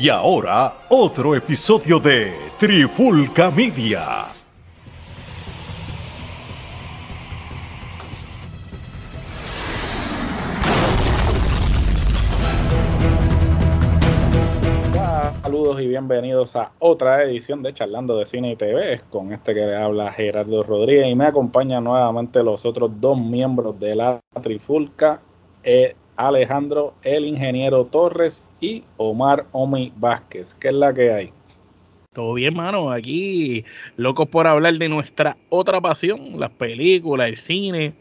Y ahora, otro episodio de Trifulca Media. Saludos y bienvenidos a otra edición de Charlando de Cine y TV. Con este que le habla Gerardo Rodríguez y me acompañan nuevamente los otros dos miembros de la Trifulca, eh, Alejandro el Ingeniero Torres y Omar Omi Vázquez. ¿Qué es la que hay? Todo bien, mano. Aquí locos por hablar de nuestra otra pasión, las películas, el cine.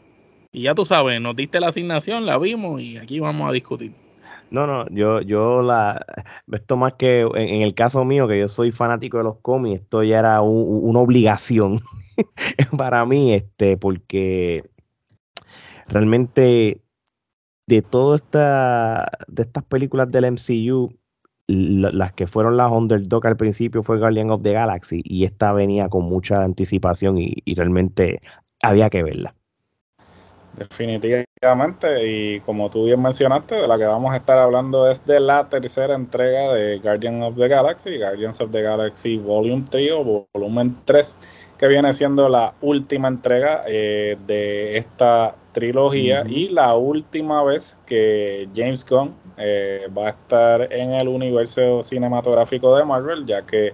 Y ya tú sabes, nos diste la asignación, la vimos y aquí vamos a discutir. No, no, yo, yo la, esto más que en, el caso mío, que yo soy fanático de los cómics, esto ya era una obligación para mí, este, porque realmente de todas esta, de estas películas del MCU, las que fueron las underdog al principio fue Guardian of the Galaxy y esta venía con mucha anticipación y realmente había que verla. Definitivamente, y como tú bien mencionaste, de la que vamos a estar hablando es de la tercera entrega de Guardians of the Galaxy, Guardians of the Galaxy Volume 3 o Volumen 3, que viene siendo la última entrega eh, de esta trilogía y la última vez que James Gunn eh, va a estar en el universo cinematográfico de Marvel, ya que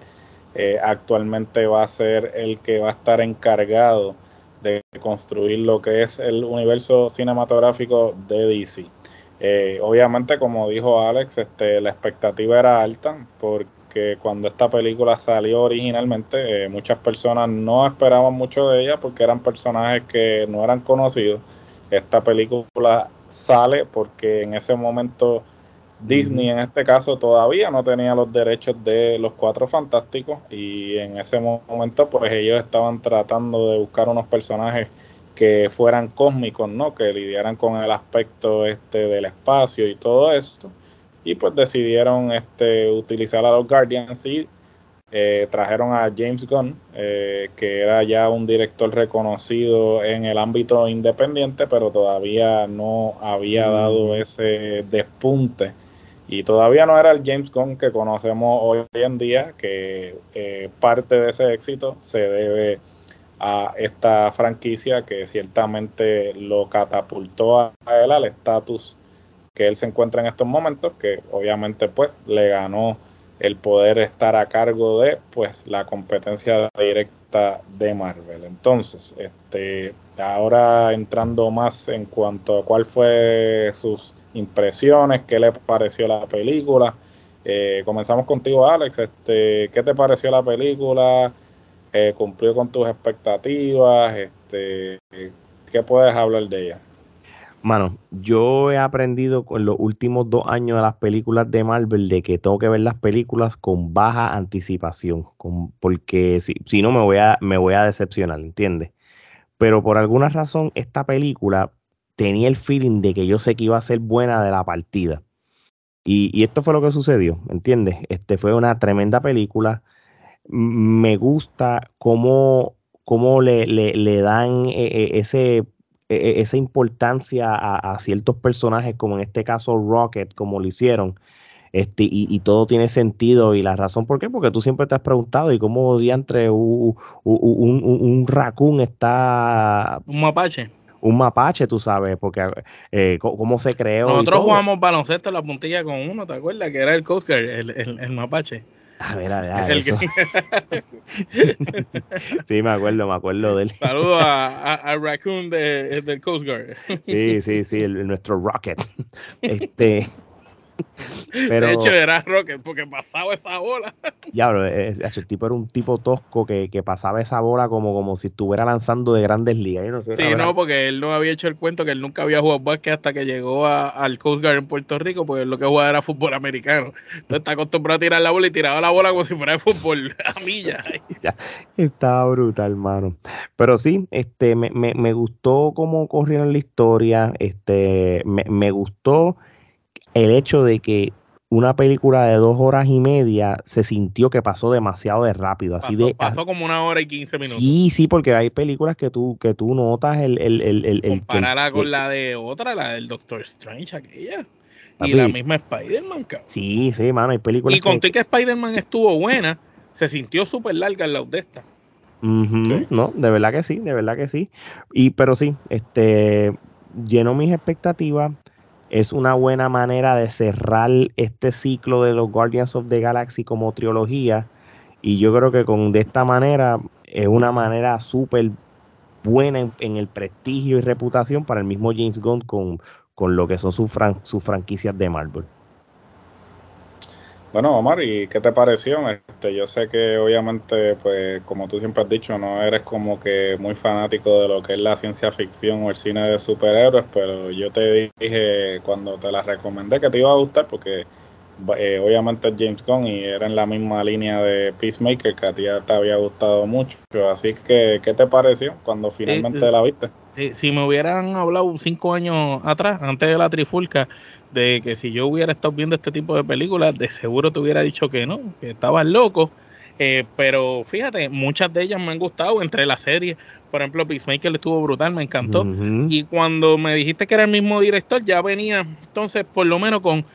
eh, actualmente va a ser el que va a estar encargado de construir lo que es el universo cinematográfico de DC. Eh, obviamente, como dijo Alex, este, la expectativa era alta porque cuando esta película salió originalmente, eh, muchas personas no esperaban mucho de ella porque eran personajes que no eran conocidos. Esta película sale porque en ese momento Disney en este caso todavía no tenía los derechos de los cuatro fantásticos y en ese momento pues ellos estaban tratando de buscar unos personajes que fueran cósmicos, ¿no? Que lidiaran con el aspecto este del espacio y todo esto. Y pues decidieron este utilizar a los Guardians y eh, trajeron a James Gunn, eh, que era ya un director reconocido en el ámbito independiente, pero todavía no había dado mm. ese despunte y todavía no era el James Gunn que conocemos hoy en día, que eh, parte de ese éxito se debe a esta franquicia que ciertamente lo catapultó a él al estatus que él se encuentra en estos momentos, que obviamente pues le ganó el poder estar a cargo de pues la competencia directa de Marvel. Entonces, este ahora entrando más en cuanto a cuál fue sus impresiones, qué le pareció la película. Eh, comenzamos contigo, Alex. Este, ¿Qué te pareció la película? Eh, ¿Cumplió con tus expectativas? Este, ¿Qué puedes hablar de ella? Mano, yo he aprendido con los últimos dos años de las películas de Marvel de que tengo que ver las películas con baja anticipación, con, porque si, si no me voy, a, me voy a decepcionar, ¿entiendes? Pero por alguna razón esta película tenía el feeling de que yo sé que iba a ser buena de la partida. Y, esto fue lo que sucedió, ¿entiendes? Este fue una tremenda película. Me gusta cómo, cómo le, le, dan eh, eh, e, e, esa importancia a, ciertos personajes, como en este caso Rocket, como lo hicieron. Este, y, todo tiene sentido. Y la razón por qué, porque tú siempre te has preguntado, ¿y cómo diantre un, un, un raccoon está. Un mapache un mapache, tú sabes, porque eh, cómo se creó. Nosotros jugamos baloncesto en la puntilla con uno, ¿te acuerdas? Que era el Coast Guard, el, el, mapache. A a ver, eso. sí, me acuerdo, me acuerdo de él. Saludos a, a, Raccoon de, del Coast Guard. sí, sí, sí, nuestro Rocket. Este, Pero, de hecho, era Rocket porque pasaba esa bola. Ya, bro, el tipo era un tipo tosco que, pasaba esa bola como, como si estuviera lanzando de grandes ligas. No sí, no, porque él no había hecho el cuento que él nunca había jugado básquet hasta que llegó al Coast Guard en Puerto Rico, porque lo que jugaba era fútbol americano. Entonces está acostumbrado a tirar la bola y tiraba la bola como si fuera de fútbol a millas. estaba brutal, hermano. Pero sí, este, me, me, me gustó cómo corrieron la historia, este, me, me gustó el hecho de que una película de dos horas y media se sintió que pasó demasiado de rápido. Así pasó, de, pasó como una hora y quince minutos. Sí, sí, porque hay películas que tú, que tú notas el... el, el, el Compararla con la de otra, la del Doctor Strange, aquella. y la misma Spider-Man, cabrón. Sí, sí, mano, hay películas Y conté que, que Spider-Man estuvo buena, se sintió súper larga en la de esta. No, de verdad que sí, de verdad que sí. Y pero sí, este llenó mis expectativas. Es una buena manera de cerrar este ciclo de los Guardians of the Galaxy como trilogía. Y yo creo que con de esta manera es una manera súper buena en, el prestigio y reputación para el mismo James Gunn con, con lo que son sus, sus franquicias de Marvel. Bueno, Omar, ¿y qué te pareció? Este, yo sé que obviamente, pues, como tú siempre has dicho, no eres como que muy fanático de lo que es la ciencia ficción o el cine de superhéroes, pero yo te dije cuando te la recomendé que te iba a gustar porque eh, obviamente es James Gunn y era en la misma línea de Peacemaker que a ti ya te había gustado mucho. Así que, ¿qué te pareció cuando finalmente la viste? si me hubieran hablado cinco años atrás, antes de la trifulca, de que si yo hubiera estado viendo este tipo de películas, de seguro te hubiera dicho que no, que estabas loco. Eh, pero fíjate, muchas de ellas me han gustado entre las series. Por ejemplo, Peacemaker estuvo brutal, me encantó. Y cuando me dijiste que era el mismo director, ya venía, entonces, por lo menos con.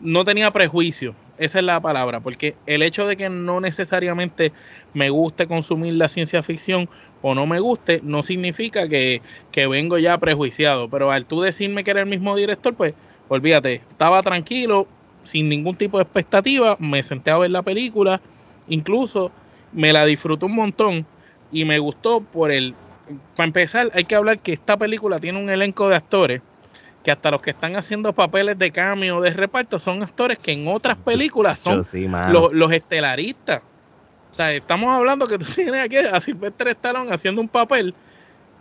No tenía prejuicio, esa es la palabra, porque el hecho de que no necesariamente me guste consumir la ciencia ficción o no me guste, no significa que, que vengo ya prejuiciado. Pero al tú decirme que era el mismo director, pues olvídate, estaba tranquilo, sin ningún tipo de expectativa, me senté a ver la película, incluso me la disfruté un montón y me gustó por el... Para empezar, hay que hablar que esta película tiene un elenco de actores que hasta los que están haciendo papeles de cambio o de reparto son actores que en otras películas son los, estelaristas. O sea, estamos hablando que tú tienes aquí a Silvestre Stallone haciendo un papel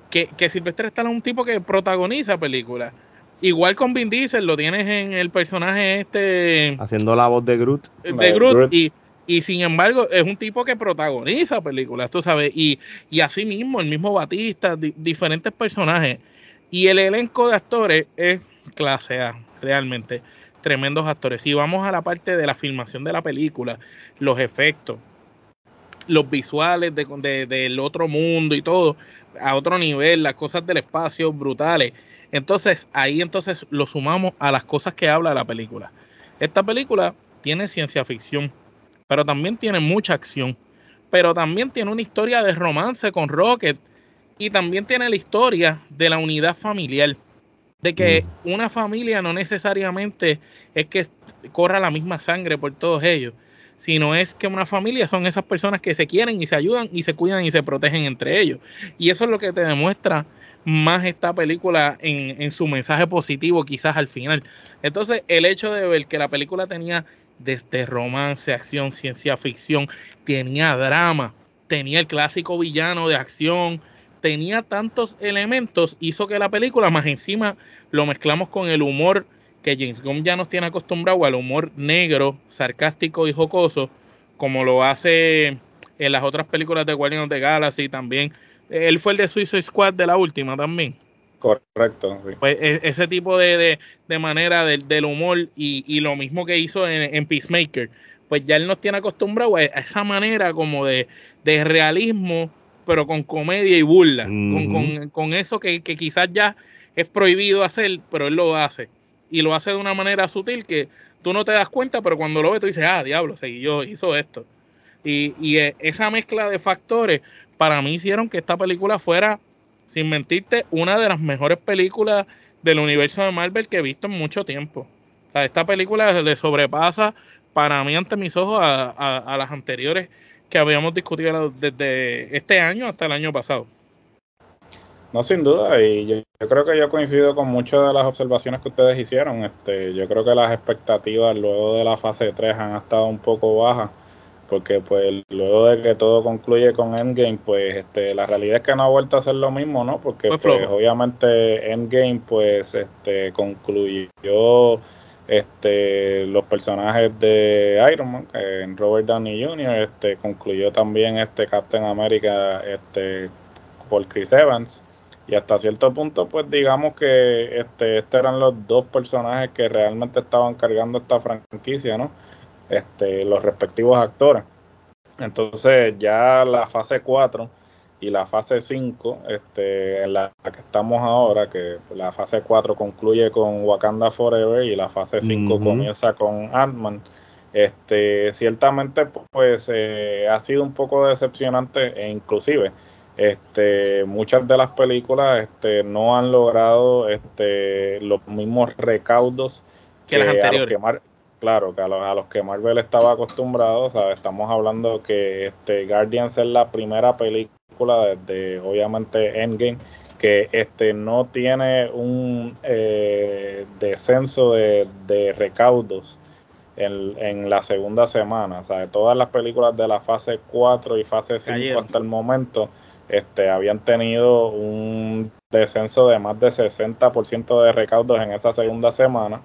que, que Silvestre Stallone es un tipo que protagoniza películas. Igual con Vin Diesel, lo tienes en el personaje este. Haciendo la voz de Groot. De Groot. Y, y sin embargo, es un tipo que protagoniza películas, tú sabes. Y, y así mismo, el mismo Batista, diferentes personajes. Y el elenco de actores es clase A, realmente. Tremendos actores. Si vamos a la parte de la filmación de la película, los efectos, los visuales de, del otro mundo y todo, a otro nivel, las cosas del espacio brutales. Entonces, ahí entonces lo sumamos a las cosas que habla la película. Esta película tiene ciencia ficción, pero también tiene mucha acción, pero también tiene una historia de romance con Rocket y también tiene la historia de la unidad familiar, de que mm. una familia no necesariamente es que corra la misma sangre por todos ellos, sino es que una familia son esas personas que se quieren y se ayudan y se cuidan y se protegen entre ellos. Y eso es lo que te demuestra más esta película en, su mensaje positivo quizás al final. Entonces el hecho de ver que la película tenía desde romance, acción, ciencia ficción, tenía drama, tenía el clásico villano de acción, tenía tantos elementos, hizo que la película más encima lo mezclamos con el humor que James Gunn ya nos tiene acostumbrado al humor negro, sarcástico y jocoso, como lo hace en las otras películas de Guardians of the Galaxy también él fue el de Suicide Squad de la última también. Correcto. Pues e, ese tipo de, manera del, humor y, lo mismo que hizo en, Peacemaker, pues ya él nos tiene acostumbrado a esa manera como de, realismo, pero con comedia y burla, con, eso que, quizás ya es prohibido hacer, pero él lo hace. Y lo hace de una manera sutil que tú no te das cuenta, pero cuando lo ves tú dices, ah, diablo, seguí yo, hizo esto. Y, y eh, esa mezcla de factores, para mí hicieron que esta película fuera, sin mentirte, una de las mejores películas del universo de Marvel que he visto en mucho tiempo. esta película le sobrepasa para mí ante mis ojos a, las anteriores que habíamos discutido desde este año hasta el año pasado. No, sin duda, y yo, creo que yo coincido con muchas de las observaciones que ustedes hicieron. Este, yo creo que las expectativas luego de la fase 3 han estado un poco bajas porque pues luego de que todo concluye con Endgame, pues este, la realidad es que no ha vuelto a ser lo mismo, ¿no? Porque pues, obviamente Endgame pues este concluyó este los personajes de Iron Man, en Robert Downey Jr., este concluyó también este Captain America este por Chris Evans y hasta cierto punto pues digamos que este estos eran los dos personajes que realmente estaban cargando esta franquicia, ¿no? Este, los respectivos actores. Entonces ya la fase 4 y la fase 5, este, en la que estamos ahora, que la fase 4 concluye con Wakanda Forever y la fase 5 comienza con Ant-Man. Este, ciertamente, pues eh, ha sido un poco decepcionante e inclusive este, muchas de las películas este, no han logrado este, los mismos recaudos que, las anteriores. Claro, que a los, a los, que Marvel estaba acostumbrado. Estamos hablando que este, Guardians es la primera película desde obviamente Endgame que este no tiene un eh, descenso de, recaudos en, en, la segunda semana. Sea, todas las películas de la fase 4 y fase 5 hasta el momento este, habían tenido un descenso de más de 60% de recaudos en esa segunda semana.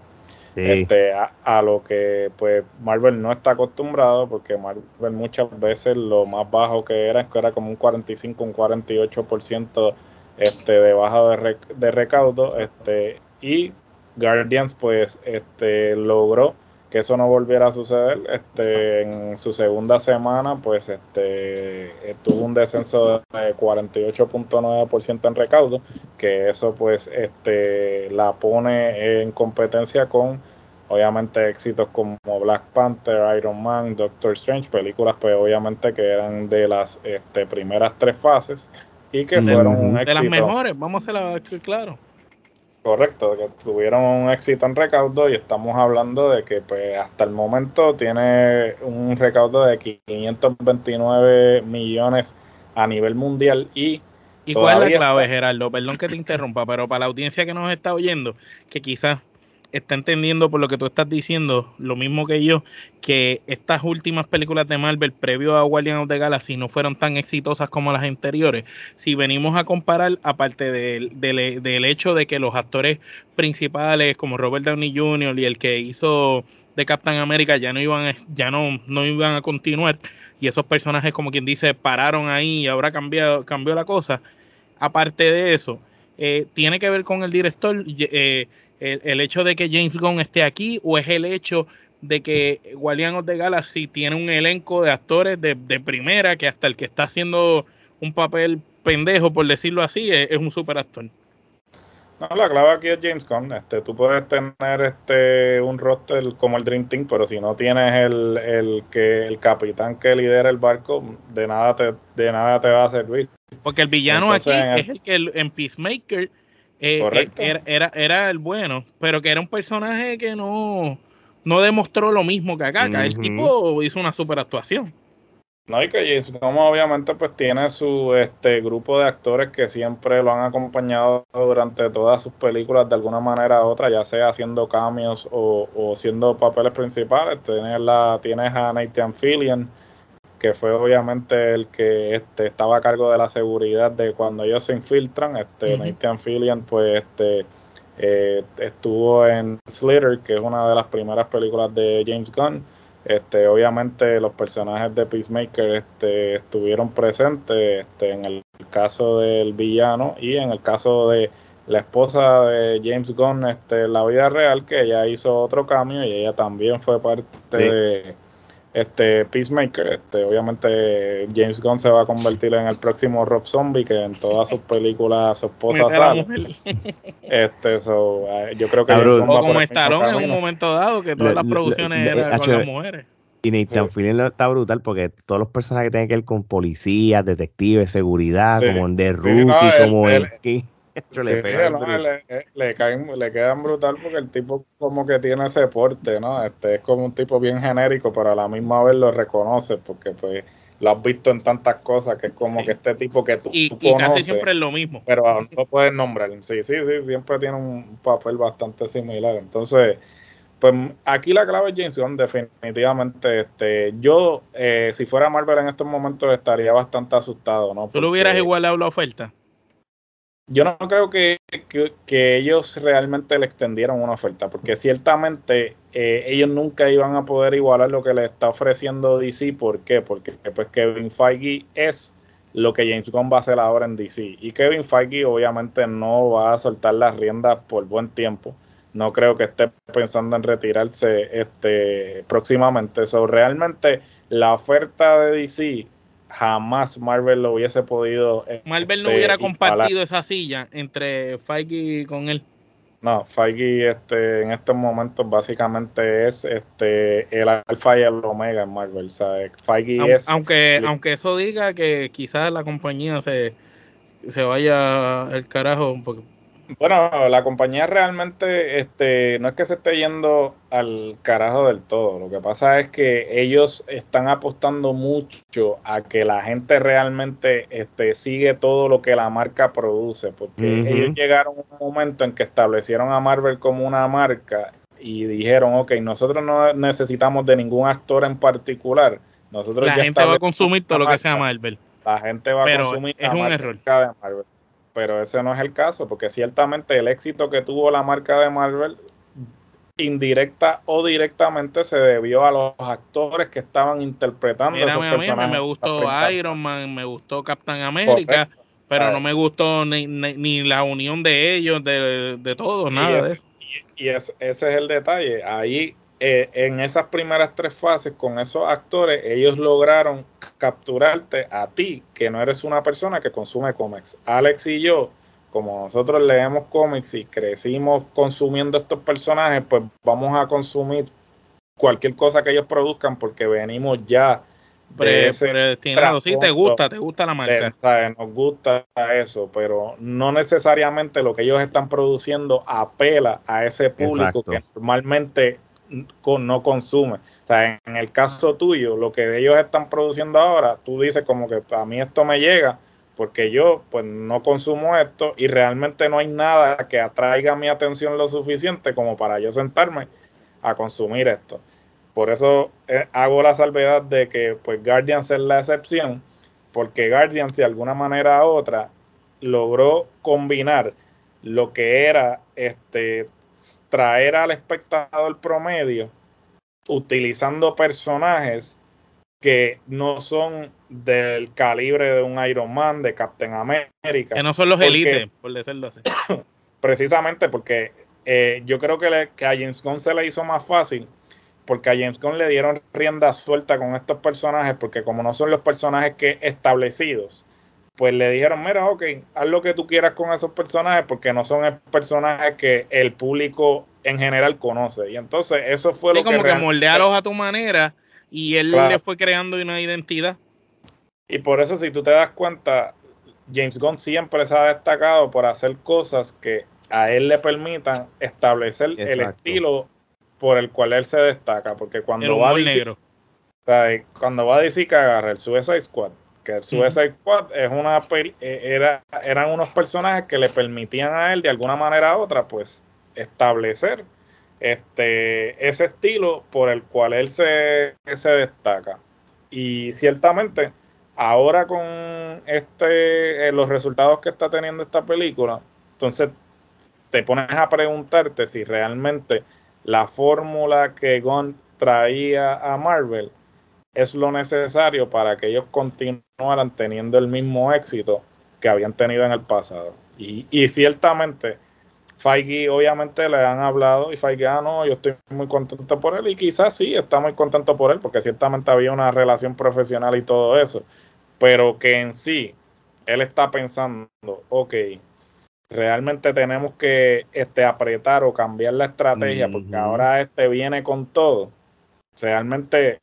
Este, a, lo que pues Marvel no está acostumbrado porque Marvel muchas veces lo más bajo que era que era como un 45 un 48% este de baja de, de recaudo este y Guardians pues este logró que eso no volviera a suceder este en su segunda semana pues este tuvo un descenso de 48.9% en recaudo que eso pues este la pone en competencia con obviamente éxitos como Black Panther, Iron Man, Doctor Strange, películas pues obviamente que eran de las este, primeras tres fases y que fueron un éxito. De las mejores, vamos a la claro. Correcto, que tuvieron un éxito en recaudo y estamos hablando de que pues hasta el momento tiene un recaudo de 529 millones a nivel mundial y ¿Y cuál es la clave, Gerardo? Perdón que te interrumpa, pero para la audiencia que nos está oyendo, que quizás está entendiendo por lo que tú estás diciendo, lo mismo que yo, que estas últimas películas de Marvel previo a Guardian of the Galaxy no fueron tan exitosas como las anteriores. Si venimos a comparar, aparte del, del, hecho de que los actores principales como Robert Downey Jr. y el que hizo de Captain America ya no iban, ya no, no iban a continuar y esos personajes como quien dice pararon ahí y ahora cambió, cambió la cosa. Aparte de eso, eh, tiene que ver con el director. Eh, el, hecho de que James Gunn esté aquí o es el hecho de que Guardian of the Galaxy tiene un elenco de actores de, primera que hasta el que está haciendo un papel pendejo, por decirlo así, es, un super actor. No, la clave aquí es James Gunn. Este, tú puedes tener este un roster como el Dream Team, pero si no tienes el, el que el capitán que lidera el barco, de nada te, de nada te va a servir. Porque el villano aquí es el que en Peacemaker eh, eh era, era, el bueno, pero que era un personaje que no, no demostró lo mismo que acá. El tipo hizo una super actuación. No, y que como obviamente pues tiene su este grupo de actores que siempre lo han acompañado durante todas sus películas de alguna manera u otra, ya sea haciendo cambios o, o siendo papeles principales. Tienes, la, tienes a Nathan Fillion, que fue obviamente el que este, estaba a cargo de la seguridad de cuando ellos se infiltran. Este, Nathan Fillion, pues, este, eh, estuvo en Slither, que es una de las primeras películas de James Gunn. Este, obviamente los personajes de Peacemaker este, estuvieron presentes este, en el caso del villano y en el caso de la esposa de James Gunn este, en la vida real, que ella hizo otro cambio y ella también fue parte de este Peacemaker, este, obviamente James Gunn se va a convertir en el próximo Rob Zombie que en todas sus películas su esposa sale. este, so, eh, yo creo que o como estaron en un momento dado que todas las producciones eran con las mujeres. Y Nathan sí. está brutal porque todos los personajes que tienen que ver con policías, detectives, seguridad, como en The Rookie, como el, le, caen, le quedan brutal porque el tipo como que tiene ese porte, ¿no? Este es como un tipo bien genérico, pero a la misma vez lo reconoce porque pues lo has visto en tantas cosas que es como que este tipo que tú, y, y casi siempre es lo mismo. Pero no puedes nombrar. Sí, sí, sí, siempre tiene un papel bastante similar. Entonces, pues aquí la clave es James Gunn, definitivamente. Este, yo, eh, si fuera Marvel en estos momentos, estaría bastante asustado, ¿no? ¿Tú lo hubieras igualado la oferta? Yo no creo que, ellos realmente le extendieron una oferta, porque ciertamente eh, ellos nunca iban a poder igualar lo que le está ofreciendo DC. ¿Por qué? Porque pues Kevin Feige es lo que James Gunn va a hacer ahora en DC. Y Kevin Feige obviamente no va a soltar las riendas por buen tiempo. No creo que esté pensando en retirarse este próximamente. So, realmente la oferta de DC jamás Marvel lo hubiese podido. Marvel no este, hubiera compartido esa silla entre Feige con él. No, Feige este, en estos momentos básicamente es este el alfa y el omega en Marvel. ¿sabes? Feige es. Aunque, aunque eso diga que quizás la compañía se, se vaya el carajo, porque bueno, la compañía realmente este, no es que se esté yendo al carajo del todo. Lo que pasa es que ellos están apostando mucho a que la gente realmente este, sigue todo lo que la marca produce. Porque ellos llegaron a un momento en que establecieron a Marvel como una marca y dijeron, ok, nosotros no necesitamos de ningún actor en particular. Nosotros la gente va a consumir todo lo que sea Marvel. La gente va a consumir es un error. de Marvel pero ese no es el caso, porque ciertamente el éxito que tuvo la marca de Marvel, indirecta o directamente, se debió a los actores que estaban interpretando esos personajes. me gustó Iron Man, me gustó Captain America, pero no me gustó ni, la unión de ellos, de, de todos, nada de eso. Y, ese es el detalle. Ahí eh, en esas primeras tres fases con esos actores, ellos lograron capturarte a ti, que no eres una persona que consume cómics. Alex y yo, como nosotros leemos cómics y crecimos consumiendo estos personajes, pues vamos a consumir cualquier cosa que ellos produzcan porque venimos ya predestinado. Sí, te gusta, te gusta la marca. nos gusta eso, pero no necesariamente lo que ellos están produciendo apela a ese público que normalmente no consume. O sea, en el caso tuyo, lo que ellos están produciendo ahora, tú dices como que a mí esto me llega porque yo pues no consumo esto y realmente no hay nada que atraiga mi atención lo suficiente como para yo sentarme a consumir esto. Por eso eh, hago la salvedad de que pues Guardians es la excepción, porque Guardians de alguna manera u otra logró combinar lo que era este traer al espectador promedio utilizando personajes que no son del calibre de un Iron Man, de Captain America. Que no son los élites, por decirlo así. Precisamente porque eh, yo creo que, que, a James Gunn se le hizo más fácil, porque a James Gunn le dieron rienda suelta con estos personajes, porque como no son los personajes que establecidos, pues le dijeron, mira, ok, haz lo que tú quieras con esos personajes porque no son personajes que el público en general conoce. Y entonces eso fue lo como que... como que moldealos a tu manera y él le fue creando una identidad. Y por eso si tú te das cuenta, James Gunn siempre se ha destacado por hacer cosas que a él le permitan establecer el estilo por el cual él se destaca. Porque cuando va a decir... Cuando va a decir que agarra el Suicide Squad que Suicide Squad es una e, era, eran unos personajes que le permitían a él de alguna manera u otra pues establecer este ese estilo por el cual él se, se destaca. Y ciertamente ahora con este eh, los resultados que está teniendo esta película entonces te pones a preguntarte si realmente la fórmula que Gon traía a Marvel es lo necesario para que ellos continuaran teniendo el mismo éxito que habían tenido en el pasado. Y, y ciertamente, Feige obviamente le han hablado y Feige, ah, no, yo estoy muy contento por él y quizás sí, está muy contento por él porque ciertamente había una relación profesional y todo eso, pero que en sí, él está pensando, ok, realmente tenemos que este, apretar o cambiar la estrategia porque ahora este viene con todo. Realmente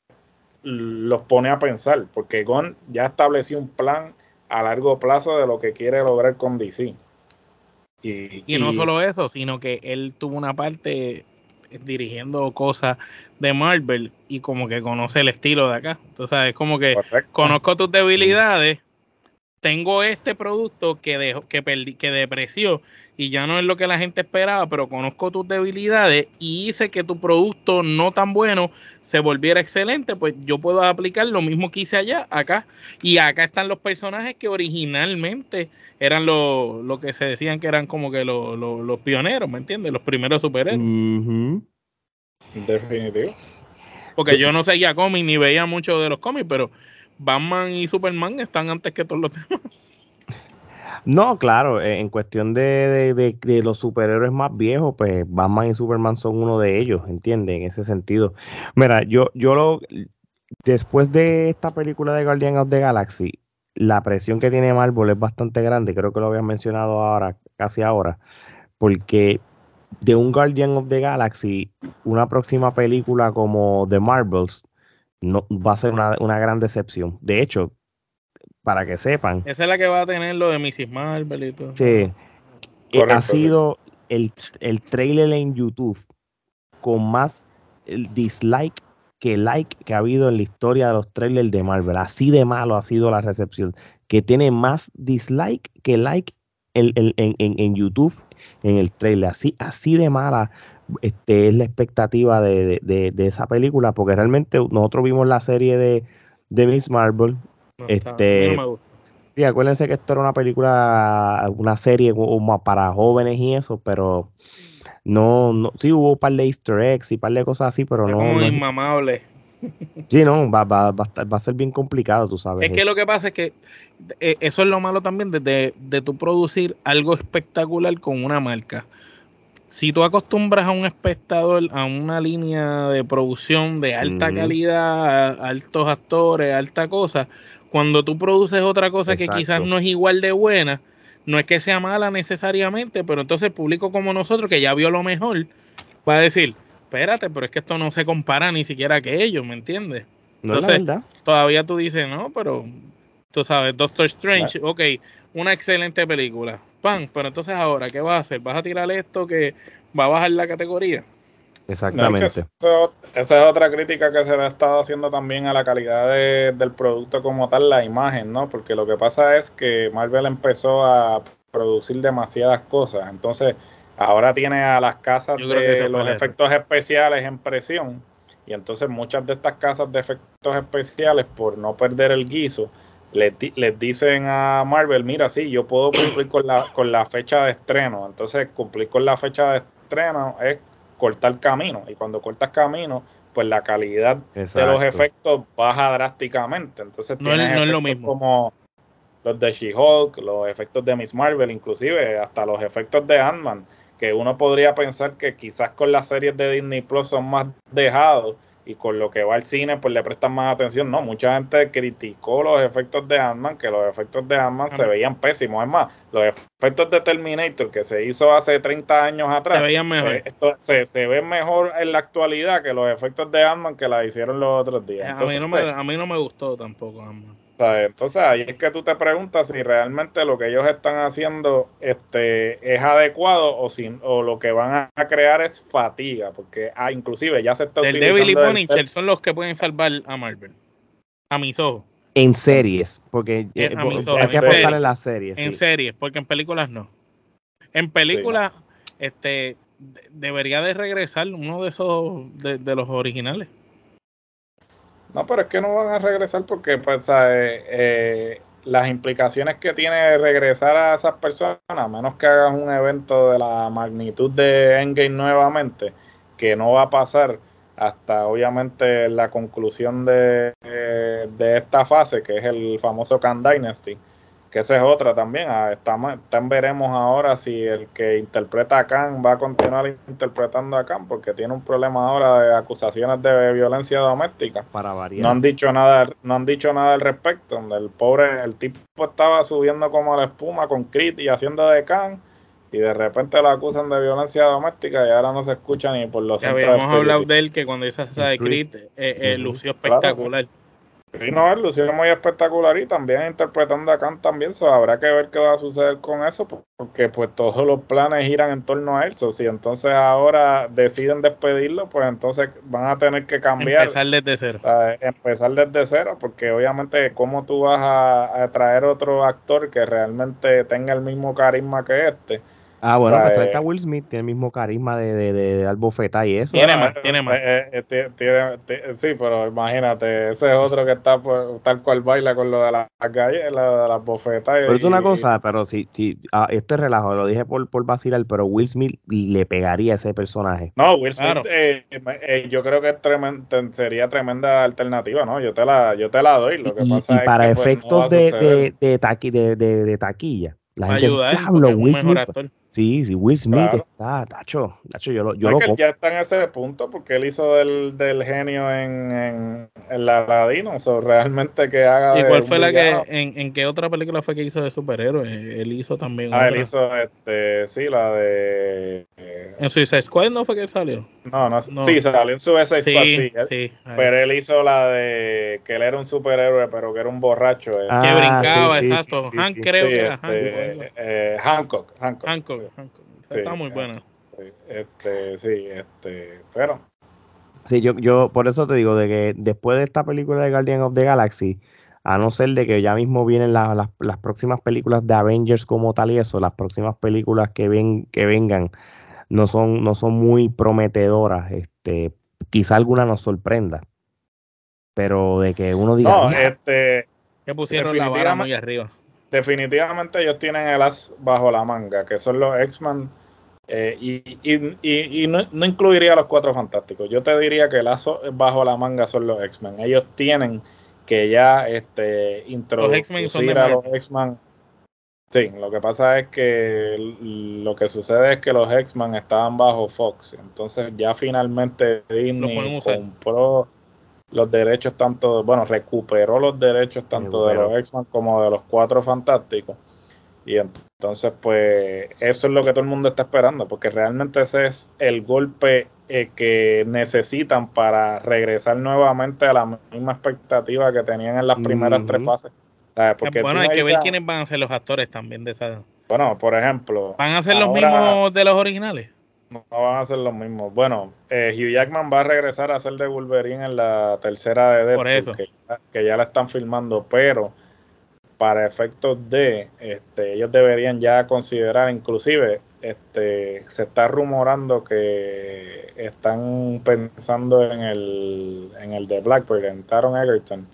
los pone a pensar, porque Gon ya estableció un plan a largo plazo de lo que quiere lograr con DC. Y, no solo eso, sino que él tuvo una parte dirigiendo cosas de Marvel y como que conoce el estilo de acá. Entonces es como que conozco tus debilidades, tengo este producto que dejó, que que depreció y ya no es lo que la gente esperaba, pero conozco tus debilidades y hice que tu producto no tan bueno se volviera excelente, pues yo puedo aplicar lo mismo que hice allá, acá. Y acá están los personajes que originalmente eran los lo que se decían que eran como que los pioneros, ¿me entiendes? Los primeros superhéroes. Definitivo. Porque yo no seguía cómics ni veía mucho de los cómics, pero Batman y Superman están antes que todos los demás. No, claro, eh, en cuestión de, de, los superhéroes más viejos, pues Batman y Superman son uno de ellos, ¿entiendes? En ese sentido. Mira, yo, yo lo, después de esta película de Guardian of the Galaxy, la presión que tiene Marvel es bastante grande, creo que lo habían mencionado ahora, casi ahora, porque de un Guardian of the Galaxy, una próxima película como The Marvels, no, va a ser una, una gran decepción. De hecho, para que sepan. Esa es la que va a tener lo de Mrs. Marvel y todo. Sí. Ha sido el, el trailer en YouTube con más el dislike que like que ha habido en la historia de los trailers de Marvel. Así de malo ha sido la recepción. Que tiene más dislike que like en, en, en, YouTube en el trailer. Así, así de mala este, es la expectativa de, de, de, esa película. Porque realmente nosotros vimos la serie de, de Miss Marvel. Este, Sí, acuérdense que esto era una película, una serie como para jóvenes y eso, pero no, no, sí hubo un par de easter eggs y un par de cosas así, pero no. Como no, inmamable. Sí, no, va, va, va, a ser bien complicado, tú sabes. Es que lo que pasa es que eh, eso es lo malo también de, de, de tu producir algo espectacular con una marca. Si tú acostumbras a un espectador a una línea de producción de alta calidad, altos actores, alta cosa, cuando tú produces otra cosa que quizás no es igual de buena, no es que sea mala necesariamente, pero entonces el público como nosotros, que ya vio lo mejor, va a decir, espérate, pero es que esto no se compara ni siquiera que ellos, ¿me entiendes? Entonces, todavía tú dices, no, pero tú sabes, Doctor Strange, ok, una excelente película, pan, pero entonces ahora, ¿qué vas a hacer? ¿Vas a tirar esto que va a bajar la categoría? Exactamente. esa es otra crítica que se le ha estado haciendo también a la calidad del producto como tal, la imagen, ¿no? Porque lo que pasa es que Marvel empezó a producir demasiadas cosas, entonces ahora tiene a las casas de los efectos especiales en presión y entonces muchas de estas casas de efectos especiales por no perder el guiso les, les dicen a Marvel, mira, sí, yo puedo cumplir con la, con la fecha de estreno, entonces cumplir con la fecha de estreno es cortar camino. Y cuando cortas camino, pues la calidad de los efectos baja drásticamente. Entonces no, es, lo mismo. Como los de She-Hulk, los efectos de Miss Marvel, inclusive hasta los efectos de Ant-Man, que uno podría pensar que quizás con las series de Disney Plus son más dejados y con lo que va al cine pues le prestan más atención. No, mucha gente criticó los efectos de Ant-Man, que los efectos de Ant-Man se veían pésimos. Es más, los efectos de Terminator que se hizo hace 30 años atrás, se veían mejor. Eh, esto, se, se ven mejor en la actualidad que los efectos de Ant-Man que la hicieron los otros días. a, mí no me, a mí no me gustó tampoco Ant-Man. Entonces ahí es que tú te preguntas si realmente lo que ellos están haciendo este, es adecuado o, si, o lo que van a crear es fatiga, porque ah, inclusive ya se está el Devil y Punisher son los que pueden salvar a Marvel, a mis ojos. En series, porque eh, hay que aportar en las series. En series, porque en películas no. En películas, este, debería de regresar uno de esos de los originales. No, pero es que no van a regresar porque pues, eh, las implicaciones que tiene regresar a esas personas, a menos que hagas un evento de la magnitud de Endgame nuevamente, que no va a pasar hasta obviamente la conclusión de, eh, de esta fase, que es el famoso Khan Dynasty que esa es otra también. Ah, estamos, veremos ahora si el que interpreta a Khan va a continuar interpretando a Khan, porque tiene un problema ahora de acusaciones de violencia doméstica. Para variar. No han dicho nada, no han dicho nada al respecto. Donde el pobre, el tipo estaba subiendo como la espuma con Crit y haciendo de Khan. Y de repente lo acusan de violencia doméstica y ahora no se escucha ni por los ya habíamos hablado de él que cuando hizo esa de Crit eh, eh, lució espectacular. No, él lució muy espectacular y también interpretando a Khan también, so, habrá que ver qué va a suceder con eso, porque pues todos los planes giran en torno a él, si entonces ahora deciden despedirlo, pues entonces van a tener que cambiar. Empezar desde cero. empezar desde cero, porque obviamente cómo tú vas a, a traer otro actor que realmente tenga el mismo carisma que este, Ah, bueno, pues frente a Will Smith, tiene el mismo carisma de, de, de, de y eso. Tiene más, tiene más. Eh, eh, tiene, sí, pero imagínate, ese es otro que está tal cual baila con lo de las galletas, de las bofetas. Pero es una cosa, pero si, si ah, esto es relajo, lo dije por, por vacilar, pero Will Smith le pegaría a ese personaje. No, Will Smith, eh, eh, yo creo que sería tremenda alternativa, ¿no? Yo te la, yo te la doy. Lo que y, pasa y para pues, efectos de, de, de, taqui, de, de, taquilla, la gente, ayudar, Will Smith Sí, sí, Will Smith está, tacho, tacho, yo lo, yo lo ya está en ese punto porque él hizo del, del genio en, en, en la Ladino, o realmente que haga. ¿Y cuál fue la que, en, en qué otra película fue que hizo de superhéroe? Él hizo también. Ah, él hizo, este, sí, la de. ¿En Suicide Squad no fue que él salió? No, no, sí, salió en Suicide Squad, sí. sí, pero él hizo la de que él era un superhéroe, pero que era un borracho. Eh. Ah, que brincaba, exacto. Hank creo que era este, eh, Hancock. Está muy buena. Este, sí, este, pero. Sí, yo, yo por eso te digo de que después de esta película de Guardian of the Galaxy, a no ser de que ya mismo vienen las, próximas películas de Avengers como tal y eso, las próximas películas que ven, que vengan no son, no son muy prometedoras. Este, quizá alguna nos sorprenda. Pero de que uno diga. No, este. Que pusieron la vara muy arriba. Definitivamente ellos tienen el as bajo la manga, que son los X-Men eh, y, no, incluiría a los cuatro fantásticos. Yo te diría que el lazo bajo la manga son los X-Men. Ellos tienen que ya este, introducir a los X-Men. Sí, lo que pasa es que lo que sucede es que los X-Men estaban bajo Fox. Entonces ya finalmente Disney compró los derechos tanto, bueno, recuperó los derechos tanto de los X-Men como de los cuatro fantásticos. Y entonces, pues, eso es lo que todo el mundo está esperando, porque realmente ese es el golpe eh, que necesitan para regresar nuevamente a la misma expectativa que tenían en las primeras tres fases. Porque bueno, hay que ver quiénes van a ser los actores también de esa. Bueno, por ejemplo. ¿Van a ser los mismos de los originales? No, van a ser los mismos. Bueno, eh, Hugh Jackman va a regresar a ser de Wolverine en la tercera de Deadpool, Que, que ya la están filmando, pero para efectos de, este, ellos deberían ya considerar, inclusive, este, se está rumorando que están pensando en el, en el de Blackbird, en Taron Egerton,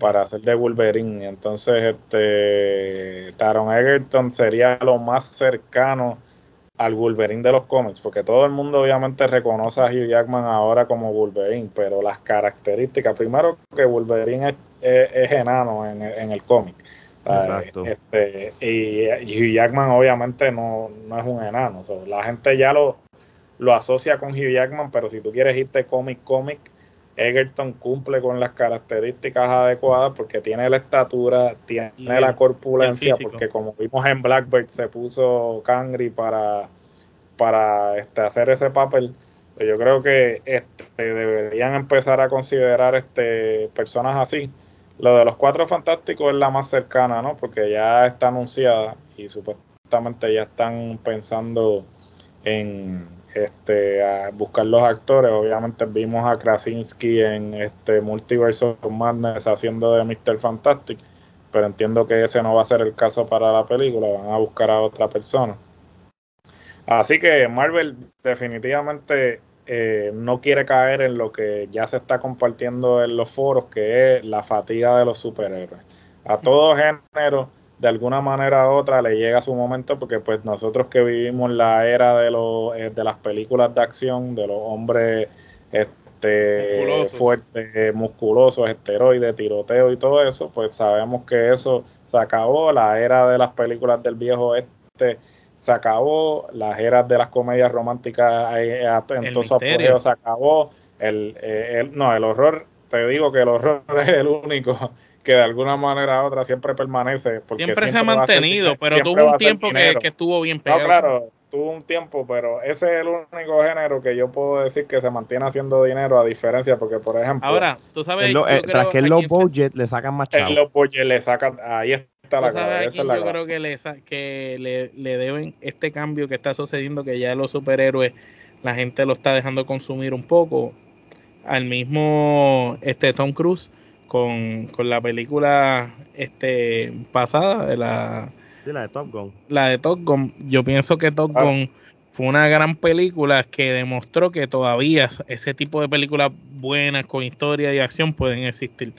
para hacer de Wolverine. Entonces, este, Taron Egerton sería lo más cercano al Wolverine de los cómics, porque todo el mundo obviamente reconoce a Hugh Jackman ahora como Wolverine, pero las características, primero que Wolverine es, enano en, en el cómic. Exacto. Este, y, Hugh Jackman obviamente no, es un enano. la gente ya lo, lo asocia con Hugh Jackman, pero si tú quieres irte cómic, cómic, Egerton cumple con las características adecuadas porque tiene la estatura, tiene la corpulencia, porque como vimos en Blackbird se puso Cangri para, para este, hacer ese papel. Pues yo creo que este, deberían empezar a considerar este, personas así lo de los cuatro fantásticos es la más cercana, ¿no? Porque ya está anunciada y supuestamente ya están pensando en este buscar los actores. Obviamente vimos a Krasinski en este Multiverse of Madness haciendo de Mr. Fantastic, pero entiendo que ese no va a ser el caso para la película, van a buscar a otra persona. Así que Marvel definitivamente eh, no quiere caer en lo que ya se está compartiendo en los foros, que es la fatiga de los superhéroes. A todo género, de alguna manera u otra, le llega su momento, porque pues nosotros que vivimos la era de, los, eh, de las películas de acción, de los hombres este, fuertes, musculosos, esteroides, tiroteo y todo eso, pues sabemos que eso se acabó, la era de las películas del viejo este se acabó, las eras de las comedias románticas eh, en todo su apogeo se acabó, eh, el, no, el horror, te digo que el horror es el único que de alguna manera u otra siempre permanece. Porque siempre, se ha mantenido, pero tuvo un tiempo que, estuvo bien pegado. No, claro, tuvo un tiempo, pero ese es el único género que yo puedo decir que se mantiene haciendo dinero, a diferencia, porque por ejemplo. Ahora, tú sabes. tras que el low budget le sacan más chavos. El low budget le sacan, ahí está yo creo que, le, que le, deben este cambio que está sucediendo, que ya los superhéroes, la gente lo está dejando consumir un poco, al mismo este Tom Cruise con, la película este pasada de la, de Top Gun. La de Top Gun. Yo pienso que Top ah. Gun fue una gran película que demostró que todavía ese tipo de películas buenas con historia y acción pueden existir.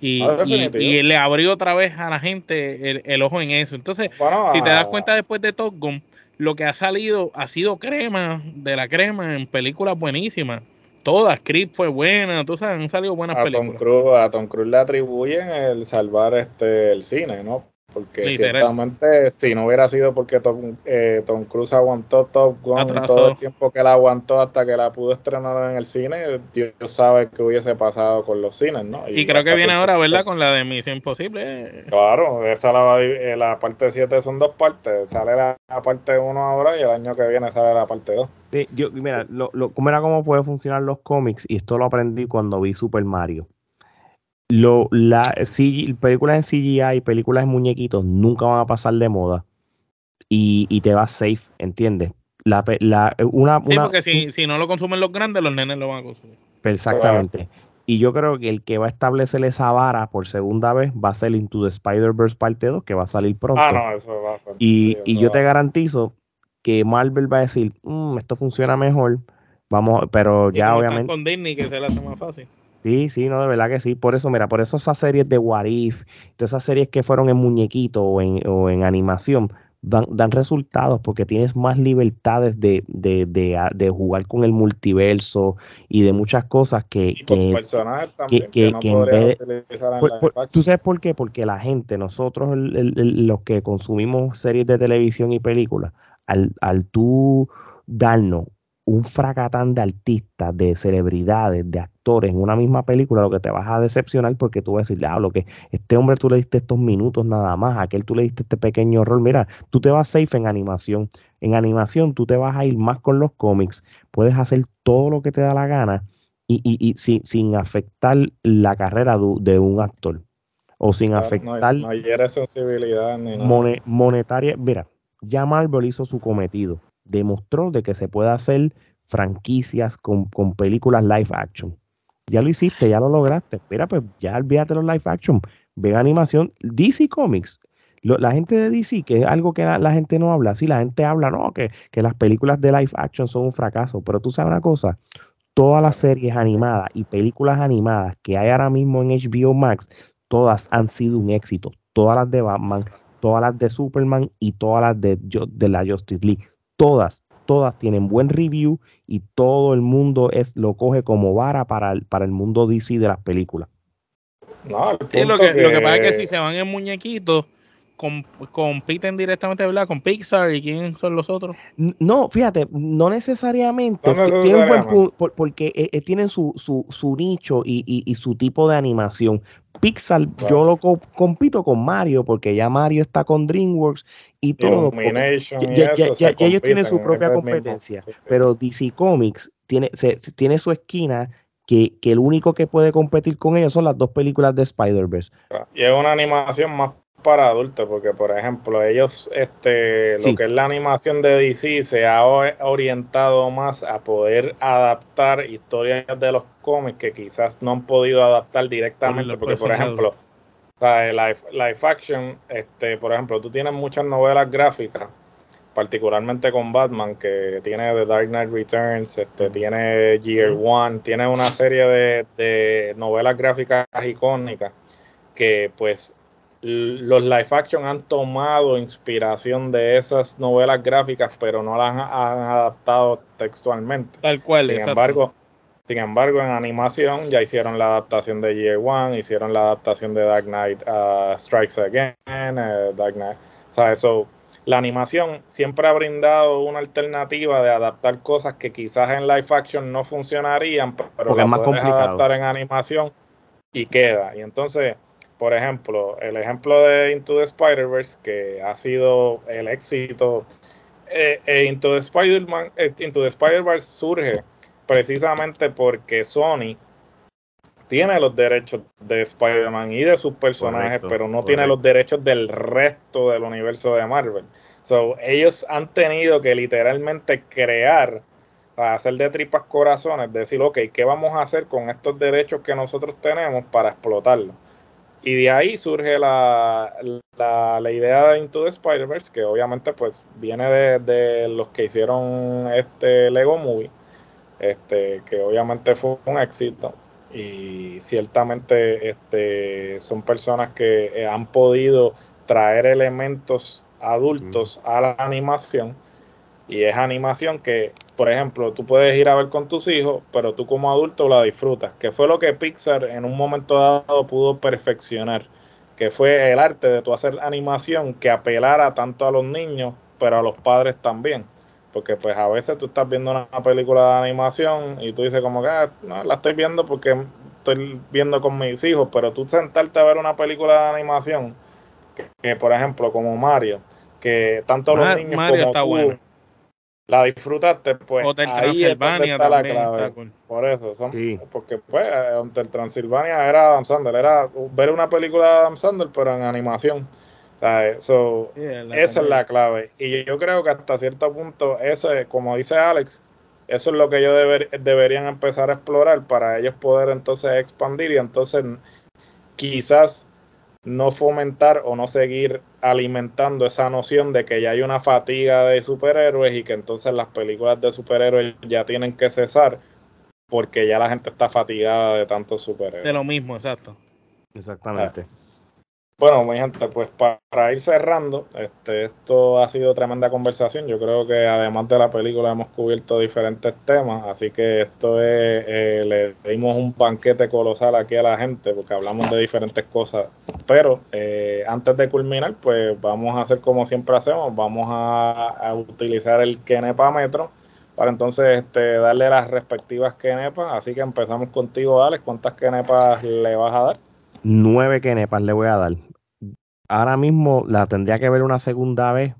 Y, ah, y, le abrió otra vez a la gente el, ojo en eso. Entonces, si te das cuenta después de Top Gun, lo que ha salido ha sido crema de la crema en películas buenísimas. Todas, Creep fue buena, tú sabes, han salido buenas películas. Tom Cruise, a Tom Cruise le atribuyen el salvar este el cine, ¿no? Porque ciertamente, si no hubiera sido porque Tom, eh, Tom Cruise aguantó Top Gun todo el tiempo que la aguantó hasta que la pudo estrenar en el cine, Dios sabe qué hubiese pasado con los cines, ¿no? Y, creo que viene ahora, ¿verdad? Con la de Misión Imposible. Claro, esa la, eh, la parte 7 son dos partes. Sale la, parte 1 ahora y el año que viene sale la parte 2. Sí, yo, mira, lo, lo, mira cómo puede funcionar los cómics y esto lo aprendí cuando vi Super Mario lo, la, películas en CGI y películas en muñequitos nunca van a pasar de moda y, y te vas safe, ¿entiendes? La, la, una, sí, porque si, si, no lo consumen los grandes, los nenes lo van a consumir. Exactamente. Y yo creo que el que va a establecer esa vara por segunda vez va a ser Into the Spider-Verse parte 2, que va a salir pronto. Ah, no, eso va a ser, y, y yo te garantizo que Marvel va a decir, mm, esto funciona mejor, vamos, pero ya obviamente... Con Disney que se le hace más fácil. Sí, sí, no, de verdad que sí. Por eso, mira, por eso esas series de What If, todas esas series que fueron en muñequito o en, o en animación, dan, dan, resultados porque tienes más libertades de, de, de, de, jugar con el multiverso y de muchas cosas que... que, que, que, en vez ¿Tú sabes por qué? Porque la gente, nosotros los que consumimos series de televisión y películas, al, al tú darnos un fracatán de artistas, de celebridades, de actores en una misma película, lo que te vas a decepcionar porque tú vas a decir, ah, lo que este hombre tú le diste estos minutos nada más, a aquel tú le diste este pequeño rol. Mira, tú te vas safe en animación. En animación tú te vas a ir más con los cómics, puedes hacer todo lo que te da la gana y, y, y sin, sin, afectar la carrera de, un actor o sin afectar no hay, sensibilidad ni monetaria. Mira, ya Marvel hizo su cometido demostró de que se puede hacer franquicias con, películas live action. Ya lo hiciste, ya lo lograste. Espera, pues ya olvídate los live action. Ve animación. DC Comics. la gente de DC, que es algo que la, gente no habla. Sí, la gente habla, no, que, que las películas de live action son un fracaso. Pero tú sabes una cosa, todas las series animadas y películas animadas que hay ahora mismo en HBO Max, todas han sido un éxito. Todas las de Batman, todas las de Superman y todas las de, de la Justice League todas, todas tienen buen review y todo el mundo es lo coge como vara para el, para el mundo DC de las películas. No, lo, que, lo que pasa es que si se van en muñequitos, compiten directamente ¿verdad? con Pixar y quién son los otros. No, fíjate, no necesariamente. tienen buen porque eh, eh, tienen su, su, su nicho y, y, su tipo de animación. Pixar, yo lo compito con Mario, porque ya Mario está con DreamWorks y todo. ya, ellos tienen su propia competencia, pero DC Comics tiene, tiene su esquina que, que, el único que puede competir con ellos son las dos películas de Spider-Verse. Y es una animación más para adultos, porque por ejemplo, ellos, este, lo que es la animación de DC se ha orientado más a poder adaptar historias de los cómics que quizás no han podido adaptar directamente, porque por ejemplo, live, live action, este, por ejemplo, tú tienes muchas novelas gráficas, particularmente con Batman, que tiene The Dark Knight Returns, este, tiene Year One, tiene una serie de, de novelas gráficas icónicas que pues los live action han tomado inspiración de esas novelas gráficas, pero no las han, adaptado textualmente. Tal cual. Sin embargo, sin embargo, en animación ya hicieron la adaptación de Year One, hicieron la adaptación de Dark Knight uh, Strikes Again, uh, Dark Knight. O sea, eso, la animación siempre ha brindado una alternativa de adaptar cosas que quizás en live action no funcionarían, pero que puedes adaptar en animación y queda. Y entonces por ejemplo, el ejemplo de Into the Spider-Verse, que ha sido el éxito, eh, eh, Into the Spider-Man, eh, Into the Spider-Verse surge precisamente porque Sony tiene los derechos de Spider-Man y de sus personajes, pero no tiene los derechos del resto del universo de Marvel. So, ellos han tenido que literalmente crear, hacer de tripas corazones, decir, ok, ¿qué vamos a hacer con estos derechos que nosotros tenemos para explotarlos? Y de ahí surge la, la, idea de Into the Spider-Verse, que obviamente pues viene de, los que hicieron este Lego Movie, este, que obviamente fue un éxito. Y ciertamente este, son personas que eh, han podido traer elementos adultos a la animación. Y es animación que por ejemplo, tú puedes ir a ver con tus hijos, pero tú como adulto la disfrutas, que fue lo que Pixar en un momento dado pudo perfeccionar, que fue el arte de tú hacer animación que apelara tanto a los niños, pero a los padres también. Porque pues a veces tú estás viendo una película de animación y tú dices como que ah, no, la estoy viendo porque estoy viendo con mis hijos, pero tú sentarte a ver una película de animación, que, por ejemplo como Mario, que tanto los niños Mario como está tú bueno. La disfrutaste, pues Hotel ahí es donde está la también clave. está cool. Por eso, son, Sí. porque pues Hotel Transilvania era Adam Sandler, era ver una película de Adam Sandler, pero en animación. ¿sabes? So, esa es la clave. Y yo creo que hasta cierto punto, eso es, como dice Alex, eso es lo que ellos deber- deberían empezar a explorar para ellos poder entonces expandir y entonces quizás no fomentar o no seguir alimentando esa noción de que ya hay una fatiga de superhéroes y que entonces las películas de superhéroes ya tienen que cesar porque ya la gente está fatigada de tantos superhéroes. De lo mismo, exacto. Exactamente. Bueno, mi gente, pues para ir cerrando, este, esto ha sido tremenda conversación. Yo creo que además de la película hemos cubierto diferentes temas, así que esto es, eh, le dimos un banquete colosal aquí a la gente porque hablamos de diferentes cosas. Pero eh, antes de culminar, pues vamos a hacer como siempre hacemos, vamos a, utilizar el Kenepa Metro para entonces este, darle las respectivas Kenepas. Así que empezamos contigo, Alex. ¿Cuántas Kenepas le vas a dar? Nueve kenepas le voy a dar. Ahora mismo la tendría que ver una segunda vez,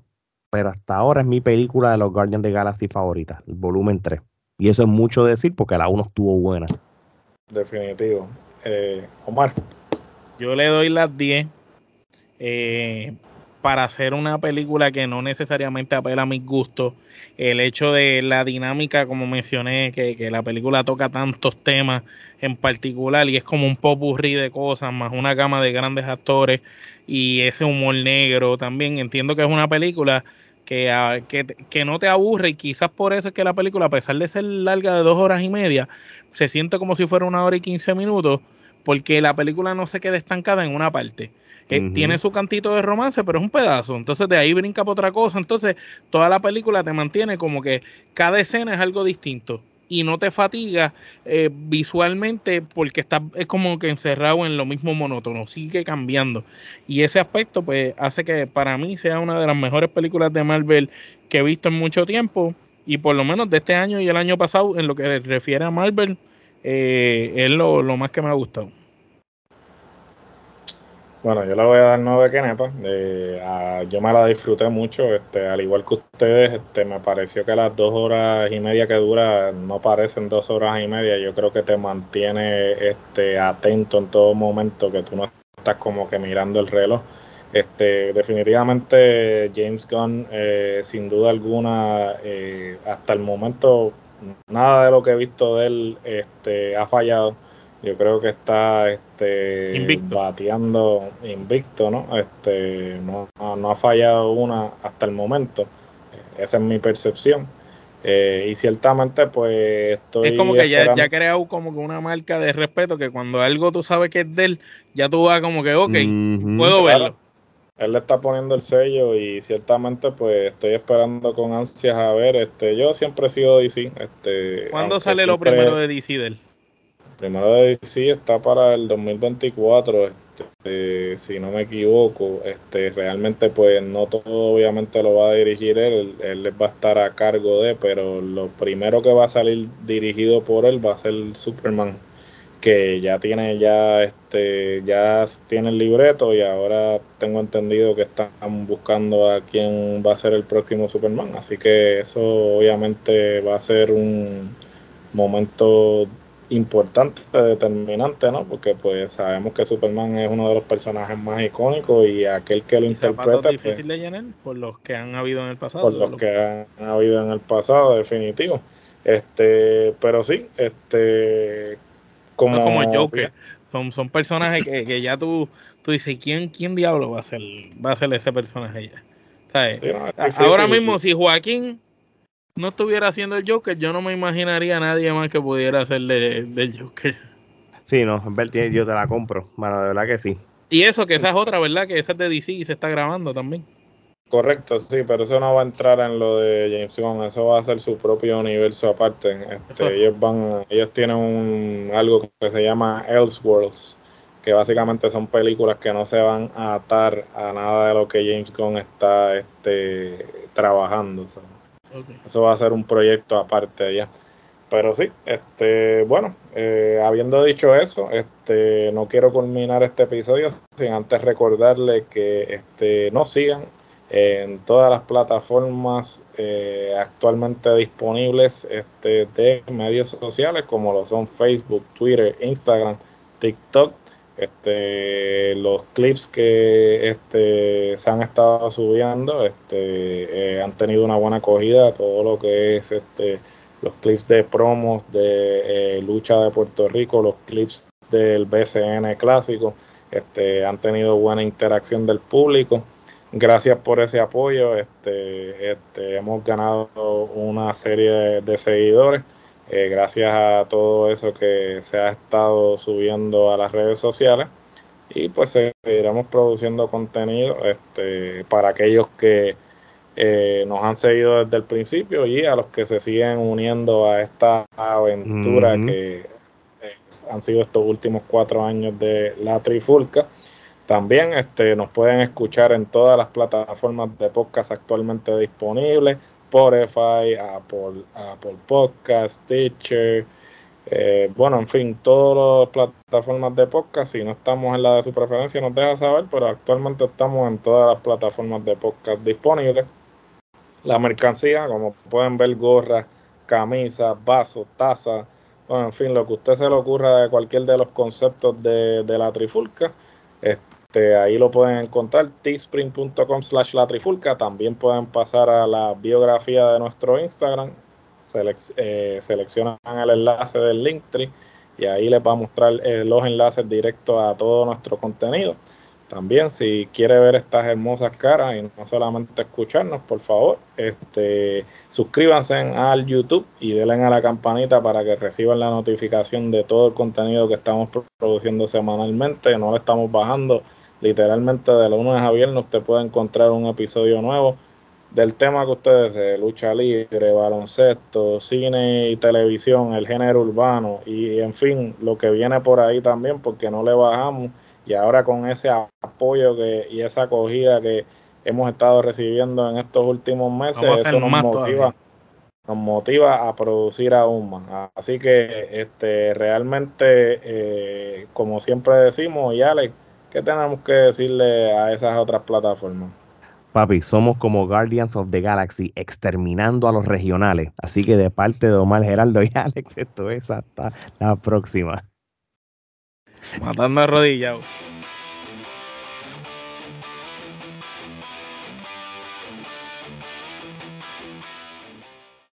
pero hasta ahora es mi película de los Guardians de Galaxy favorita, el volumen 3. Y eso es mucho decir porque la 1 estuvo buena. Definitivo. Eh, Omar. Yo le doy las 10 eh, para hacer una película que no necesariamente apela a mis gustos. El hecho de la dinámica, como mencioné, que, que la película toca tantos temas en particular y es como un popurrí de cosas, más una gama de grandes actores y ese humor negro también. Entiendo que es una película que, ah, que, que no te aburre y quizás por eso es que la película, a pesar de ser larga de dos horas y media, se siente como si fuera una hora y quince minutos porque la película no se queda estancada en una parte. Eh. Tiene su cantito de romance, pero es un pedazo. Entonces de ahí brinca para otra cosa. Entonces toda la película te mantiene como que cada escena es algo distinto y no te fatiga eh, visualmente porque estás es como que encerrado en lo mismo monótono, sigue cambiando. Y ese aspecto pues hace que para mí sea una de las mejores películas de Marvel que he visto en mucho tiempo y por lo menos de este año y el año pasado en lo que refiere a Marvel eh, es lo, lo más que me ha gustado. Bueno, yo le voy a dar nueve kenepas. Eh, yo me la disfruté mucho, este, al igual que ustedes, este, me pareció que las dos horas y media que dura no parecen dos horas y media. Yo creo que te mantiene este, atento en todo momento, que tú no estás como que mirando el reloj. Este, definitivamente James Gunn, eh, sin duda alguna, eh, hasta el momento nada de lo que he visto de él este, ha fallado. Yo creo que está este, Invicto. bateando invicto, ¿no? Este, no, no ha fallado una hasta el momento. Eh, Esa es mi percepción. Eh, y ciertamente, pues estoy. es como que ya, esperando- ya ha creado como que una marca de respeto que cuando algo tú sabes que es de él, ya tú vas como que, ok, puedo Claro. verlo. él le está poniendo el sello y ciertamente pues estoy esperando con ansias a ver este yo siempre he sido DC este ¿Cuándo sale lo primero de DC de él? Primero de DC está para el 2024 este, si no me equivoco este realmente pues no todo obviamente lo va a dirigir él él va a estar a cargo de pero lo primero que va a salir dirigido por él va a ser Superman que ya tiene ya este ya tiene el libreto y ahora tengo entendido que están buscando a quién va a ser el próximo Superman así que eso obviamente va a ser un momento importante determinante no porque pues sabemos que Superman es uno de los personajes más icónicos y aquel que lo interpreta pues, difícil de llenar por los que han habido en el pasado. por los que han habido en el pasado, definitivo. Este, pero sí, este, como, No es como Joker. Son, son personajes que, que ya tú, tú dices, ¿quién, ¿quién diablo va a ser, va a ser ese personaje ya? Sí, no, es A- difícil. Ahora mismo, si Joaquín no estuviera haciendo el Joker, yo no me imaginaría a nadie más que pudiera hacerle del Joker. Sí, no, yo te la compro. Bueno, de verdad que sí. Y eso, que esa es otra, ¿verdad? Que esa es de DC y se está grabando también. Correcto, sí, pero eso no va a entrar en lo de James Gunn, eso va a ser su propio universo aparte. Este, ellos van, ellos tienen un algo que se llama Elseworlds, que básicamente son películas que no se van a atar a nada de lo que James Gunn está este, trabajando. Eso va a ser un proyecto aparte allá. Pero sí, este, bueno, eh, habiendo dicho eso, este, no quiero culminar este episodio sin antes recordarle que este, nos sigan en todas las plataformas eh, actualmente disponibles este, de medios sociales como lo son Facebook, Twitter, Instagram, TikTok. Este, los clips que este, se han estado subiendo este, eh, han tenido una buena acogida, todo lo que es este, los clips de promos de eh, lucha de Puerto Rico, los clips del BCN clásico, este, han tenido buena interacción del público gracias por ese apoyo. Este, este, hemos ganado una serie de, seguidores. Eh, gracias a todo eso que se ha estado subiendo a las redes sociales. Y pues seguiremos produciendo contenido este, para aquellos que eh, nos han seguido desde el principio y a los que se siguen uniendo a esta aventura que eh, han sido estos últimos cuatro años de la Trifulca. También este, nos pueden escuchar en todas las plataformas de podcast actualmente disponibles, Spotify, Apple, Apple Podcast, Stitcher, eh, bueno, en fin, todas las plataformas de podcast. Si no estamos en la de su preferencia, nos deja saber, pero actualmente estamos en todas las plataformas de podcast disponibles. La mercancía, como pueden ver, gorras, camisas, vasos, tazas, bueno, en fin, lo que usted se le ocurra de cualquier de los conceptos de, de la trifulca. Este, ahí lo pueden encontrar, teespring.com slash la trifulca. También pueden pasar a la biografía de nuestro Instagram, eh, seleccionan el enlace del Linktree y ahí les va a mostrar eh, los enlaces directos a todo nuestro contenido. También si quiere ver estas hermosas caras y no solamente escucharnos, por favor, este, suscríbanse al YouTube y denle a la campanita para que reciban la notificación de todo el contenido que estamos produciendo semanalmente. No lo estamos bajando literalmente de lunes a viernes. Usted puede encontrar un episodio nuevo del tema que ustedes desee, lucha libre, baloncesto, cine y televisión, el género urbano y en fin, lo que viene por ahí también, porque no le bajamos y ahora con ese apoyo que, y esa acogida que hemos estado recibiendo en estos últimos meses, eso nos motiva, nos motiva a producir aún más. Así que este realmente, eh, como siempre decimos, y Alex, ¿qué tenemos que decirle a esas otras plataformas? Papi, somos como Guardians of the Galaxy, exterminando a los regionales. Así que de parte de Omar Geraldo y Alex, esto es hasta la próxima. Matando a rodillas.